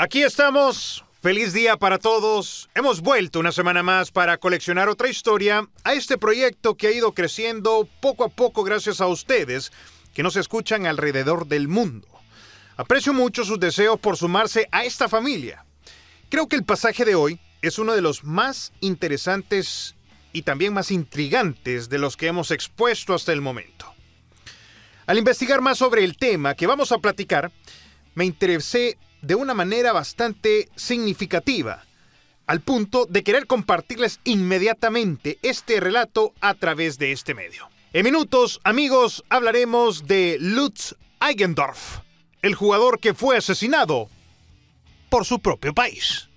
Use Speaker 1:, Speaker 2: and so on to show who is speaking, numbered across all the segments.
Speaker 1: Aquí estamos. Feliz día para todos. Hemos vuelto una semana más para coleccionar otra historia a este proyecto que ha ido creciendo poco a poco gracias a ustedes que nos escuchan alrededor del mundo. Aprecio mucho sus deseos por sumarse a esta familia. Creo que el pasaje de hoy es uno de los más interesantes y también más intrigantes de los que hemos expuesto hasta el momento. Al investigar más sobre el tema que vamos a platicar, me interesé de una manera bastante significativa, al punto de querer compartirles inmediatamente este relato a través de este medio. En minutos, amigos, hablaremos de Lutz Eigendorf, el jugador que fue asesinado por su propio país.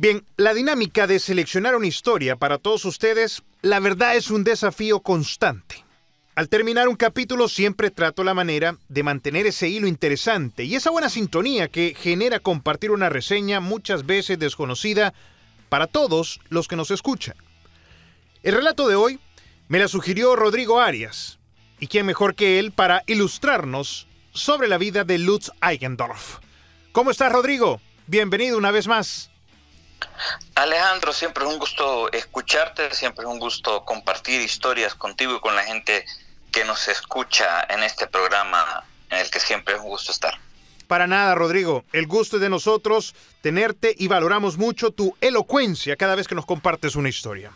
Speaker 1: Bien, la dinámica de seleccionar una historia para todos ustedes, la verdad es un desafío constante. Al terminar un capítulo siempre trato la manera de mantener ese hilo interesante y esa buena sintonía que genera compartir una reseña muchas veces desconocida para todos los que nos escuchan. El relato de hoy me la sugirió Rodrigo Arias, y quién mejor que él para ilustrarnos sobre la vida de Lutz Eigendorf. ¿Cómo estás, Rodrigo? Bienvenido una vez más.
Speaker 2: Alejandro, siempre es un gusto escucharte, siempre es un gusto compartir historias contigo y con la gente que nos escucha en este programa en el que siempre es un gusto estar.
Speaker 1: Para nada, Rodrigo. El gusto es de nosotros tenerte y valoramos mucho tu elocuencia cada vez que nos compartes una historia.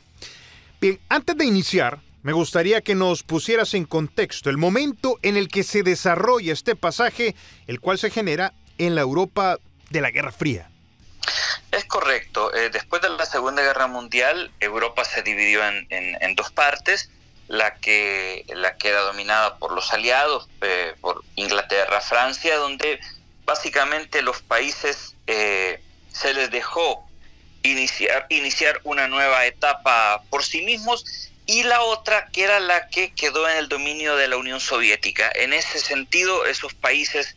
Speaker 1: Bien, antes de iniciar, me gustaría que nos pusieras en contexto el momento en el que se desarrolla este pasaje, el cual se genera en la Europa de la Guerra Fría.
Speaker 2: Es correcto. Eh, después de la Segunda Guerra Mundial, Europa se dividió en, dos partes. La que, la que era dominada por los aliados, eh, por Inglaterra, Francia, donde básicamente los países eh, se les dejó iniciar, iniciar una nueva etapa por sí mismos y la otra que era la que quedó en el dominio de la Unión Soviética. En ese sentido, esos países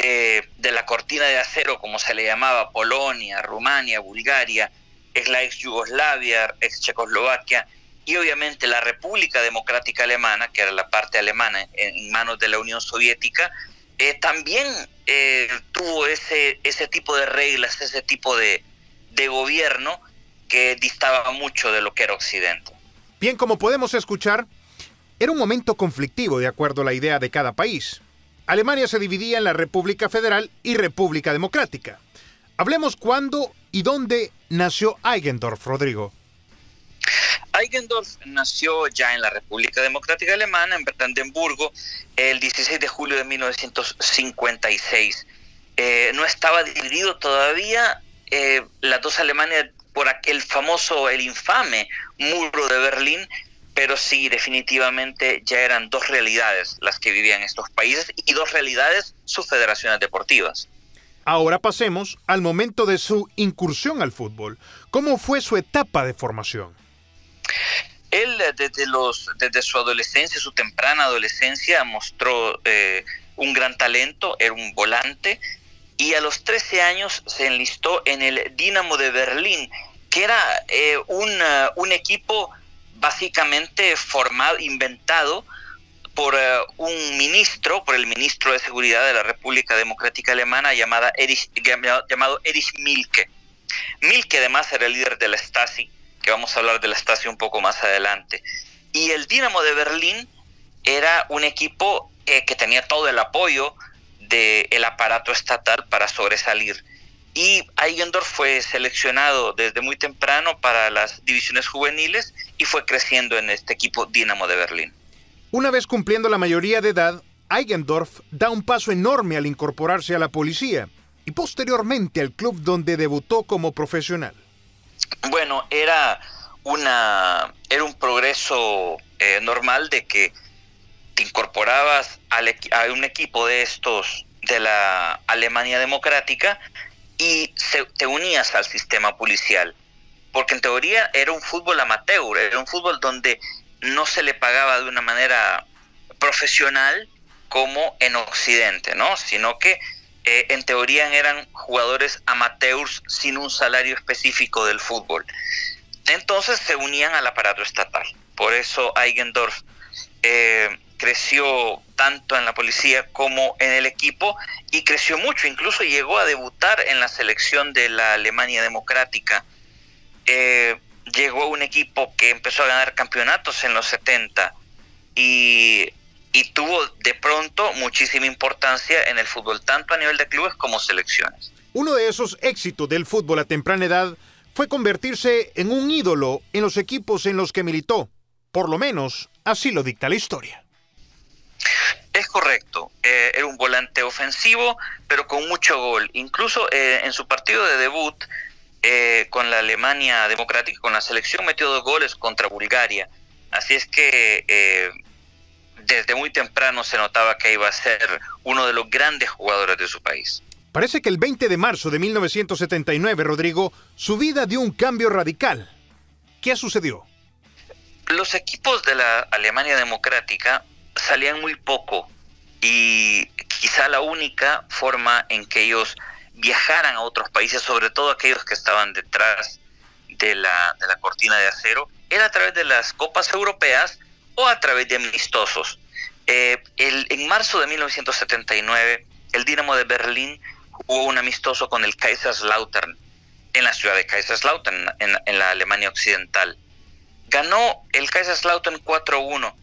Speaker 2: eh, de la cortina de acero, como se le llamaba, Polonia, Rumania, Bulgaria, es la ex Yugoslavia, ex Checoslovaquia, y obviamente la República Democrática Alemana, que era la parte alemana en, manos de la Unión Soviética, eh, también eh, tuvo ese, ese tipo de reglas, ese tipo de, de gobierno que distaba mucho de lo que era Occidente.
Speaker 1: Bien, como podemos escuchar, era un momento conflictivo de acuerdo a la idea de cada país. Alemania se dividía en la República Federal y República Democrática. Hablemos cuándo y dónde nació Eigendorf, Rodrigo.
Speaker 2: Eigendorf nació ya en la República Democrática Alemana, en Brandenburgo, el 16 de julio de 1956. Eh, no estaba dividido todavía eh, las dos Alemanias por aquel famoso, el infame muro de Berlín, pero sí, definitivamente ya eran dos realidades las que vivían estos países y dos realidades sus federaciones deportivas.
Speaker 1: Ahora pasemos al momento de su incursión al fútbol. ¿Cómo fue su etapa de formación?
Speaker 2: Él desde, los, desde su adolescencia, su temprana adolescencia, mostró eh, un gran talento, era un volante, y a los 13 años se enlistó en el Dinamo de Berlín, que era eh, un, un equipo básicamente formado, inventado por eh, un ministro, por el ministro de Seguridad de la República Democrática Alemana llamada Erich, llamado Erich Milke. Milke además era el líder de la Stasi, que vamos a hablar de la Stasi un poco más adelante. Y el Dinamo de Berlín era un equipo eh, que tenía todo el apoyo del aparato estatal para sobresalir. Y Eigendorf fue seleccionado desde muy temprano para las divisiones juveniles y fue creciendo en este equipo Dinamo de Berlín.
Speaker 1: Una vez cumpliendo la mayoría de edad, Eigendorf da un paso enorme al incorporarse a la policía y posteriormente al club donde debutó como profesional.
Speaker 2: Bueno, era una era un progreso eh, normal de que te incorporabas a un equipo de estos de la Alemania democrática y te unías al sistema policial. Porque en teoría era un fútbol amateur, era un fútbol donde no se le pagaba de una manera profesional como en Occidente, ¿no? Sino que eh, en teoría eran jugadores amateurs sin un salario específico del fútbol. Entonces se unían al aparato estatal. Por eso Eigendorf eh, creció tanto en la policía como en el equipo y creció mucho, incluso llegó a debutar en la selección de la Alemania Democrática. Eh, llegó a un equipo que empezó a ganar campeonatos en los 70 y, y tuvo de pronto muchísima importancia en el fútbol, tanto a nivel de clubes como selecciones.
Speaker 1: Uno de esos éxitos del fútbol a temprana edad fue convertirse en un ídolo en los equipos en los que militó. Por lo menos, así lo dicta la historia.
Speaker 2: Es correcto, eh, era un volante ofensivo, pero con mucho gol. Incluso eh, en su partido de debut eh, con la Alemania Democrática, con la selección, metió dos goles contra Bulgaria. Así es que desde muy temprano se notaba que iba a ser uno de los grandes jugadores de su país.
Speaker 1: Parece que el 20 de marzo de 1979, Rodrigo, su vida dio un cambio radical. ¿Qué sucedió?
Speaker 2: Los equipos de la Alemania Democrática salían muy poco y quizá la única forma en que ellos viajaran a otros países, sobre todo aquellos que estaban detrás de la, de la cortina de acero, era a través de las copas europeas o a través de amistosos. Eh, el, en marzo de 1979, el Dinamo de Berlín jugó un amistoso con el Kaiserslautern en la ciudad de Kaiserslautern, en, en la Alemania Occidental. Ganó el Kaiserslautern 4-1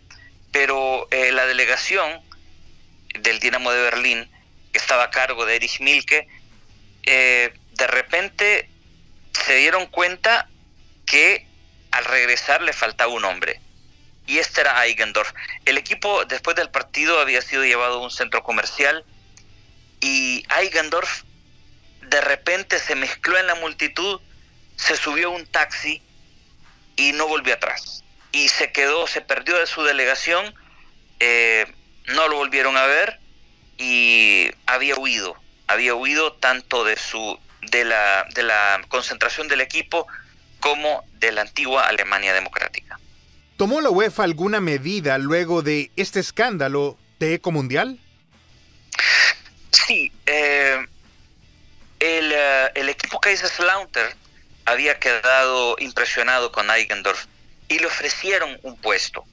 Speaker 2: pero eh, la delegación del Dinamo de Berlín, que estaba a cargo de Erich Milke, eh, de repente se dieron cuenta que al regresar le faltaba un hombre. Y este era Eigendorf. El equipo después del partido había sido llevado a un centro comercial y Eigendorf de repente se mezcló en la multitud, se subió a un taxi y no volvió atrás y se quedó, se perdió de su delegación, eh, no lo volvieron a ver y había huido, había huido tanto de su de la, de la concentración del equipo como de la antigua Alemania democrática.
Speaker 1: ¿Tomó la UEFA alguna medida luego de este escándalo de Eco Mundial?
Speaker 2: Sí, eh, el, uh, el, equipo Kaiserslautern había quedado impresionado con Eigendorf y le ofrecieron un puesto.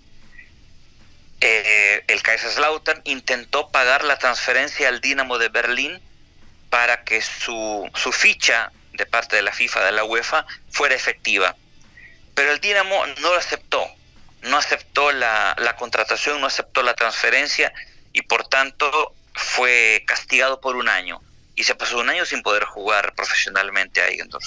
Speaker 2: Eh, el Kaiserslautern intentó pagar la transferencia al Dinamo de Berlín para que su, su ficha de parte de la FIFA, de la UEFA, fuera efectiva. Pero el Dinamo no lo aceptó, no aceptó la, la contratación, no aceptó la transferencia y por tanto fue castigado por un año. Y se pasó un año sin poder jugar profesionalmente a Eigendorf.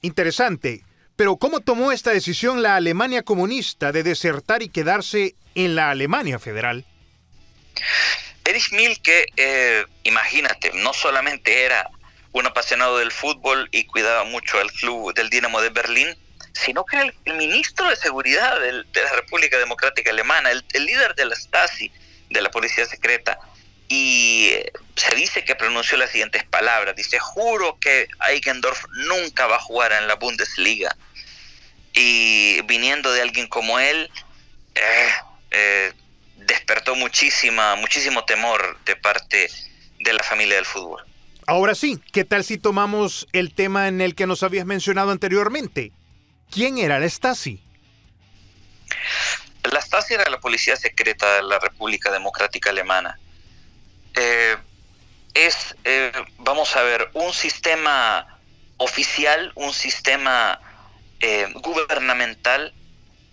Speaker 1: Interesante. Pero ¿cómo tomó esta decisión la Alemania comunista de desertar y quedarse en la Alemania federal?
Speaker 2: Erich Milke, eh, imagínate, no solamente era un apasionado del fútbol y cuidaba mucho al club del Dinamo de Berlín, sino que era el, ministro de Seguridad de la República Democrática Alemana, el, líder de la Stasi, de la policía secreta. Y eh, se dice que pronunció las siguientes palabras. Dice, juro que Eigendorf nunca va a jugar en la Bundesliga y viniendo de alguien como él, eh, eh, despertó muchísima, muchísimo temor de parte de la familia del fútbol.
Speaker 1: Ahora sí, ¿qué tal si tomamos el tema en el que nos habías mencionado anteriormente? ¿Quién era la Stasi?
Speaker 2: La Stasi era la policía secreta de la República Democrática Alemana. Eh, es, vamos a ver, un sistema oficial, un sistema eh, gubernamental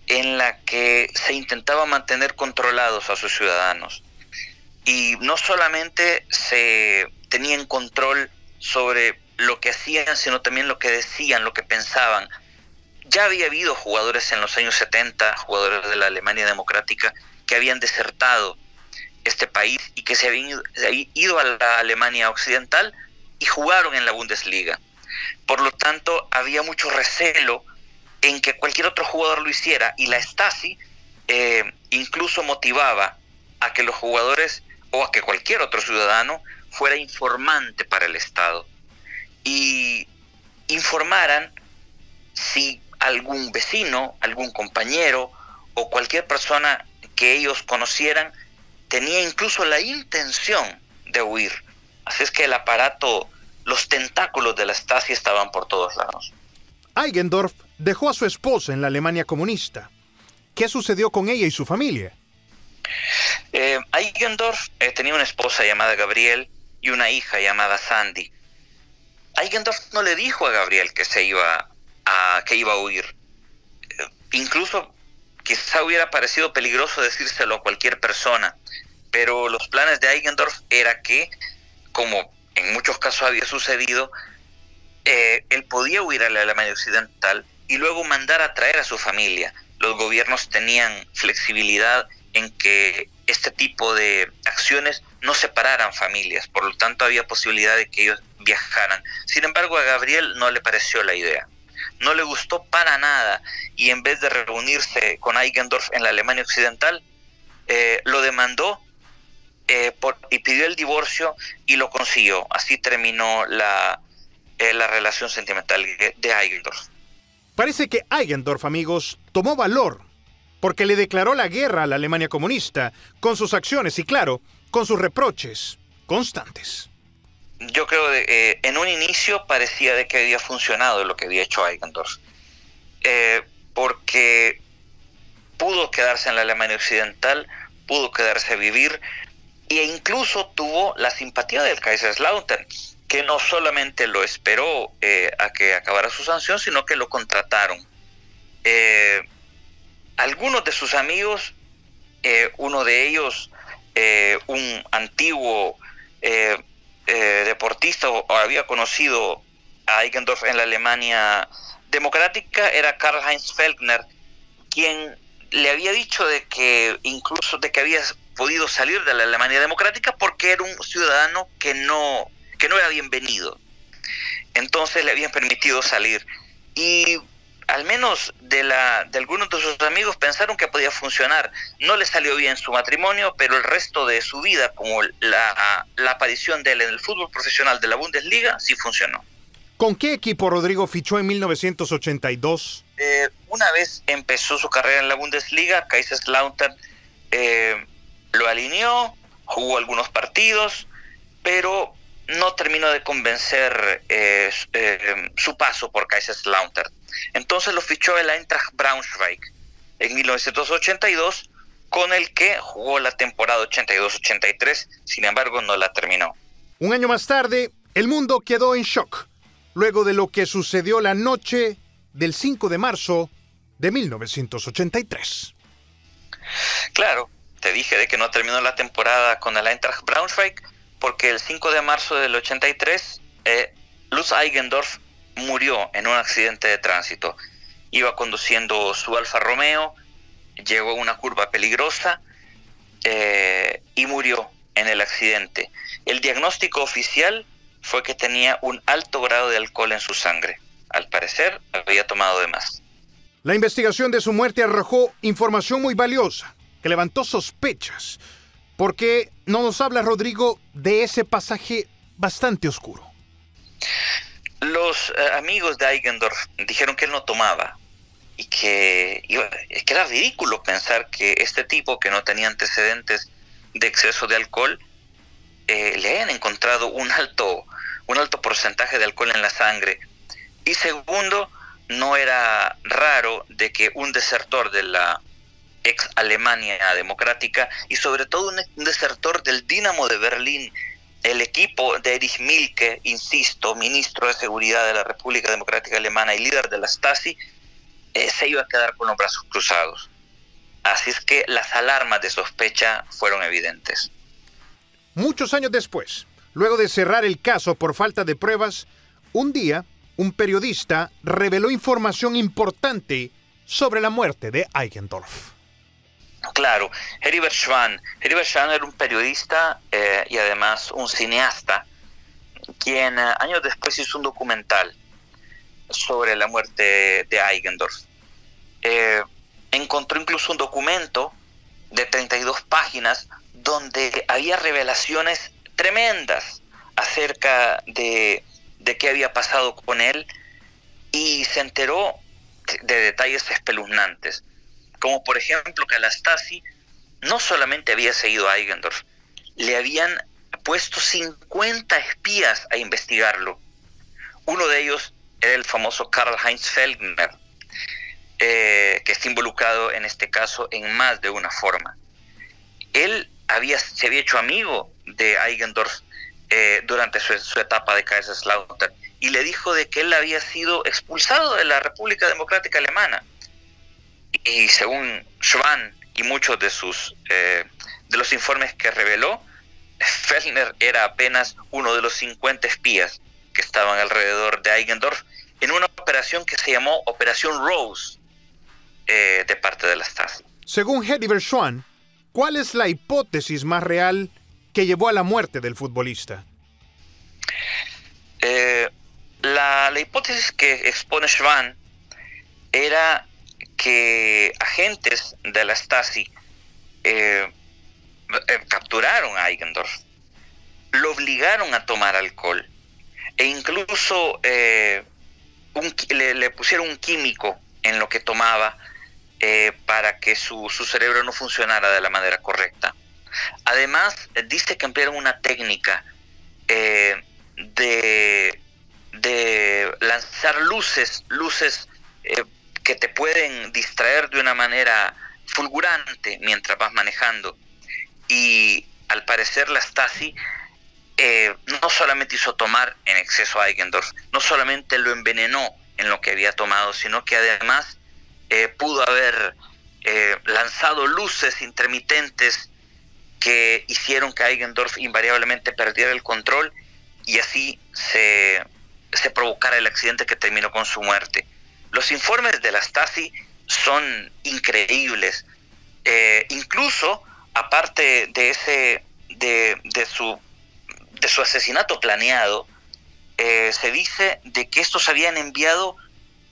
Speaker 2: en la que se intentaba mantener controlados a sus ciudadanos. Y no solamente se tenían control sobre lo que hacían, sino también lo que decían, lo que pensaban. Ya había habido jugadores en los años 70, jugadores de la Alemania Democrática, que habían desertado este país y que se habían ido a la Alemania Occidental y jugaron en la Bundesliga. Por lo tanto, había mucho recelo en que cualquier otro jugador lo hiciera y la Stasi eh, incluso motivaba a que los jugadores o a que cualquier otro ciudadano fuera informante para el Estado y informaran si algún vecino, algún compañero o cualquier persona que ellos conocieran tenía incluso la intención de huir. Así es que el aparato, los tentáculos de la Stasi estaban por todos lados.
Speaker 1: Eigendorf dejó a su esposa en la Alemania comunista. ¿Qué sucedió con ella y su familia?
Speaker 2: Eh, Eigendorf eh, tenía una esposa llamada Gabriel y una hija llamada Sandy. Eigendorf no le dijo a Gabriel que se iba a, que iba a huir. Eh, incluso quizá hubiera parecido peligroso decírselo a cualquier persona, pero los planes de Eigendorf era que, como en muchos casos había sucedido, eh, él podía huir a la Alemania Occidental y luego mandar a traer a su familia. Los gobiernos tenían flexibilidad en que este tipo de acciones no separaran familias, por lo tanto había posibilidad de que ellos viajaran. Sin embargo, a Gabriel no le pareció la idea. No le gustó para nada y en vez de reunirse con Eigendorf en la Alemania Occidental, eh, lo demandó eh, y pidió el divorcio y lo consiguió. Así terminó la, eh, la relación sentimental de Eigendorf.
Speaker 1: Parece que Eigendorf, amigos, tomó valor porque le declaró la guerra a la Alemania comunista con sus acciones y, claro, con sus reproches constantes.
Speaker 2: Yo creo que eh, en un inicio parecía de que había funcionado lo que había hecho Eigendorf, eh, porque pudo quedarse en la Alemania Occidental, pudo quedarse a vivir e incluso tuvo la simpatía del Kaiserslautern, que no solamente lo esperó eh, a que acabara su sanción, sino que lo contrataron. algunos de sus amigos, uno de ellos eh, un antiguo eh, eh, deportista o, había conocido a Eigendorf en la Alemania democrática era Karl-Heinz Felkner, quien le había dicho de que incluso de que había podido salir de la Alemania democrática porque era un ciudadano que no, que no era bienvenido. Entonces le habían permitido salir. Y al menos de, la, de algunos de sus amigos pensaron que podía funcionar. No le salió bien su matrimonio, pero el resto de su vida, como la, aparición de él en el fútbol profesional de la Bundesliga, sí funcionó.
Speaker 1: ¿Con qué equipo Rodrigo fichó en 1982?
Speaker 2: Eh, una vez empezó su carrera en la Bundesliga, Kaiserslautern eh, lo alineó, jugó algunos partidos, pero no terminó de convencer eh, eh, su paso por Kaiserslautern. Entonces lo fichó el Eintracht Braunschweig en 1982, con el que jugó la temporada 82-83, sin embargo no la terminó.
Speaker 1: Un año más tarde, el mundo quedó en shock, luego de lo que sucedió la noche del 5 de marzo de 1983.
Speaker 2: Claro, te dije de que no terminó la temporada con el Eintracht Braunschweig, porque el 5 de marzo del 83, eh, Lutz Eigendorf murió en un accidente de tránsito. Iba conduciendo su Alfa Romeo, llegó a una curva peligrosa eh, y murió en el accidente. El diagnóstico oficial fue que tenía un alto grado de alcohol en su sangre. Al parecer, había tomado de más.
Speaker 1: La investigación de su muerte arrojó información muy valiosa, que levantó sospechas. ¿Por qué no nos habla Rodrigo de ese pasaje bastante oscuro?
Speaker 2: Los eh, amigos de Eigendorf dijeron que él no tomaba y que, que era ridículo pensar que este tipo que no tenía antecedentes de exceso de alcohol eh, le hayan encontrado un alto, un alto porcentaje de alcohol en la sangre. Y segundo, no era raro de que un desertor de la ex Alemania democrática y sobre todo un desertor del Dinamo de Berlín el equipo de Erich Milke, insisto, ministro de Seguridad de la República Democrática Alemana y líder de la Stasi, eh, se iba a quedar con los brazos cruzados. Así es que las alarmas de sospecha fueron evidentes.
Speaker 1: Muchos años después, luego de cerrar el caso por falta de pruebas, un día un periodista reveló información importante sobre la muerte de Eigendorf.
Speaker 2: Claro, Heribert Schwann. Heribert Schwann era un periodista eh, y además un cineasta, quien eh, años después hizo un documental sobre la muerte de Eigendorf. Eh, encontró incluso un documento de 32 páginas donde había revelaciones tremendas acerca de, de qué había pasado con él y se enteró de detalles espeluznantes como por ejemplo que a la Stasi no solamente había seguido a Eigendorf, le habían puesto 50 espías a investigarlo. Uno de ellos era el famoso Karl Heinz Feldner, eh, que está involucrado en este caso en más de una forma. Él había, se había hecho amigo de Eigendorf eh, durante su, su, etapa de Kaiserslautern y le dijo de que él había sido expulsado de la República Democrática Alemana. Y según Schwann y muchos de sus eh, de los informes que reveló, Fellner era apenas uno de los 50 espías que estaban alrededor de Eigendorf en una operación que se llamó Operación Rose eh, de parte de la Stasi.
Speaker 1: Según Hediver Schwann, ¿cuál es la hipótesis más real que llevó a la muerte del futbolista?
Speaker 2: Eh, la, la, hipótesis que expone Schwann era que agentes de la Stasi eh, eh, capturaron a Eigendorf, lo obligaron a tomar alcohol e incluso eh, le, pusieron un químico en lo que tomaba eh, para que su, su, cerebro no funcionara de la manera correcta. Además, dice que emplearon una técnica de, de, lanzar luces, luces que te pueden distraer de una manera fulgurante mientras vas manejando. Y al parecer la Stasi eh, no solamente hizo tomar en exceso a Eigendorf, no solamente lo envenenó en lo que había tomado, sino que además eh, pudo haber eh, lanzado luces intermitentes que hicieron que Eigendorf invariablemente perdiera el control y así se, se provocara el accidente que terminó con su muerte. Los informes de la Stasi son increíbles. Eh, incluso, aparte de ese, de, de, su, de su asesinato planeado, eh, se dice de que estos habían enviado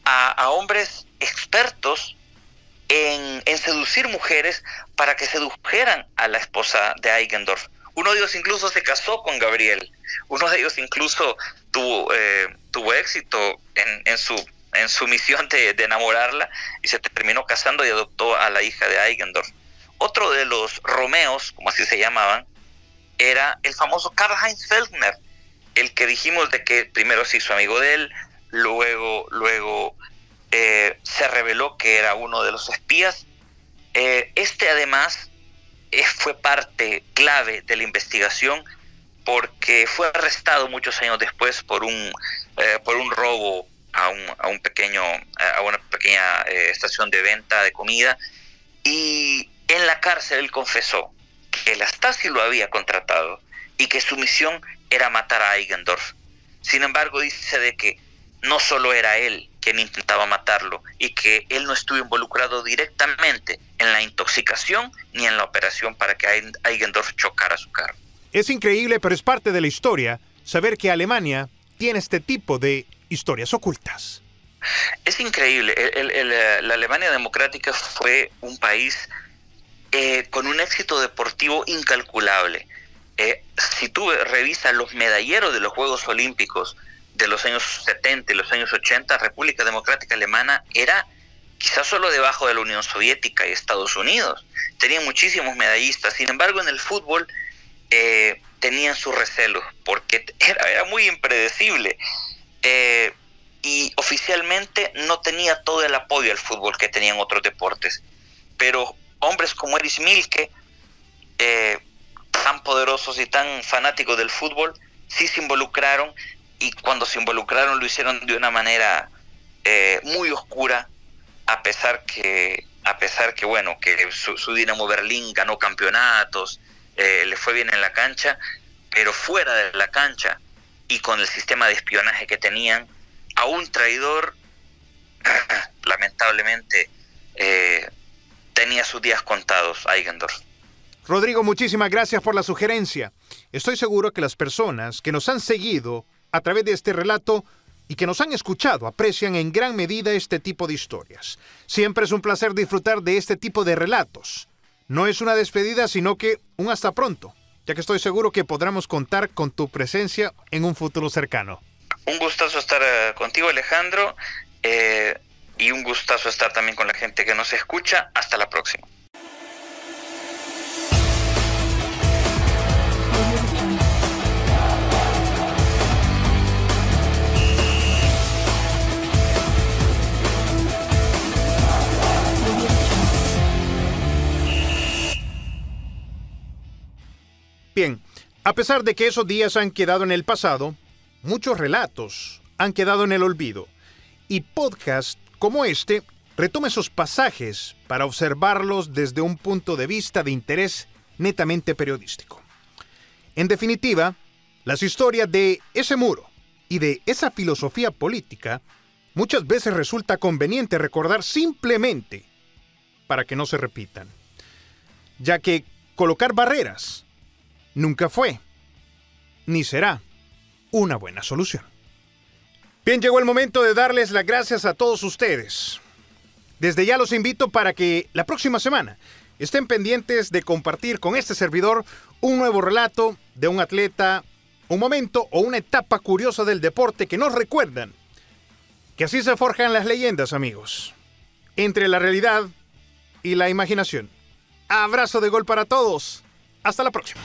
Speaker 2: a, hombres expertos en, en, seducir mujeres para que sedujeran a la esposa de Eigendorf. Uno de ellos incluso se casó con Gabriel. Uno de ellos incluso tuvo, eh, tuvo éxito en, en, su, en su misión de, enamorarla y se terminó casando y adoptó a la hija de Eigendorf. Otro de los Romeos, como así se llamaban, era el famoso Karl Heinz Feldner, el que dijimos de que primero se hizo amigo de él, luego, luego eh, se reveló que era uno de los espías. Eh, este además eh, fue parte clave de la investigación porque fue arrestado muchos años después por un, por un robo a un, a un pequeño, a una pequeña estación de venta de comida y en la cárcel él confesó que la Stasi lo había contratado y que su misión era matar a Eigendorf. Sin embargo, dice de que no solo era él quien intentaba matarlo y que él no estuvo involucrado directamente en la intoxicación ni en la operación para que Eigendorf chocara su carro.
Speaker 1: Es increíble, pero es parte de la historia saber que Alemania tiene este tipo de historias ocultas.
Speaker 2: Es increíble. El, la Alemania democrática fue un país eh, con un éxito deportivo incalculable. Eh, si tú revisas los medalleros de los Juegos Olímpicos de los años 70 y los años 80, República Democrática Alemana era quizás solo debajo de la Unión Soviética y Estados Unidos. Tenían muchísimos medallistas, sin embargo en el fútbol eh, tenían sus recelos porque era muy impredecible. Eh, y oficialmente no tenía todo el apoyo al fútbol que tenían otros deportes. Pero hombres como Erich Milke, eh, tan poderosos y tan fanáticos del fútbol, sí se involucraron y cuando se involucraron lo hicieron de una manera eh, muy oscura, a pesar que, a pesar que bueno, que su, su Dinamo Berlín ganó campeonatos, eh, le fue bien en la cancha, pero fuera de la cancha y con el sistema de espionaje que tenían, a un traidor, lamentablemente, eh, tenía sus días contados, Eigendorf.
Speaker 1: Rodrigo, muchísimas gracias por la sugerencia. Estoy seguro que las personas que nos han seguido a través de este relato y que nos han escuchado aprecian en gran medida este tipo de historias. Siempre es un placer disfrutar de este tipo de relatos. No es una despedida, sino que un hasta pronto, ya que estoy seguro que podremos contar con tu presencia en un futuro cercano.
Speaker 2: Un gustazo estar uh, contigo, Alejandro. Eh, y un gustazo estar también con la gente que nos escucha. Hasta la próxima.
Speaker 1: A pesar de que esos días han quedado en el pasado, muchos relatos han quedado en el olvido y podcast como este retoma esos pasajes para observarlos desde un punto de vista de interés netamente periodístico. En definitiva, las historias de ese muro y de esa filosofía política muchas veces resulta conveniente recordar simplemente para que no se repitan, ya que colocar barreras nunca fue, ni será, una buena solución. Bien, llegó el momento de darles las gracias a todos ustedes. Desde ya los invito para que la próxima semana estén pendientes de compartir con este servidor un nuevo relato de un atleta, un momento o una etapa curiosa del deporte que nos recuerdan que así se forjan las leyendas, amigos. Entre la realidad y la imaginación. Abrazo de gol para todos. Hasta la próxima.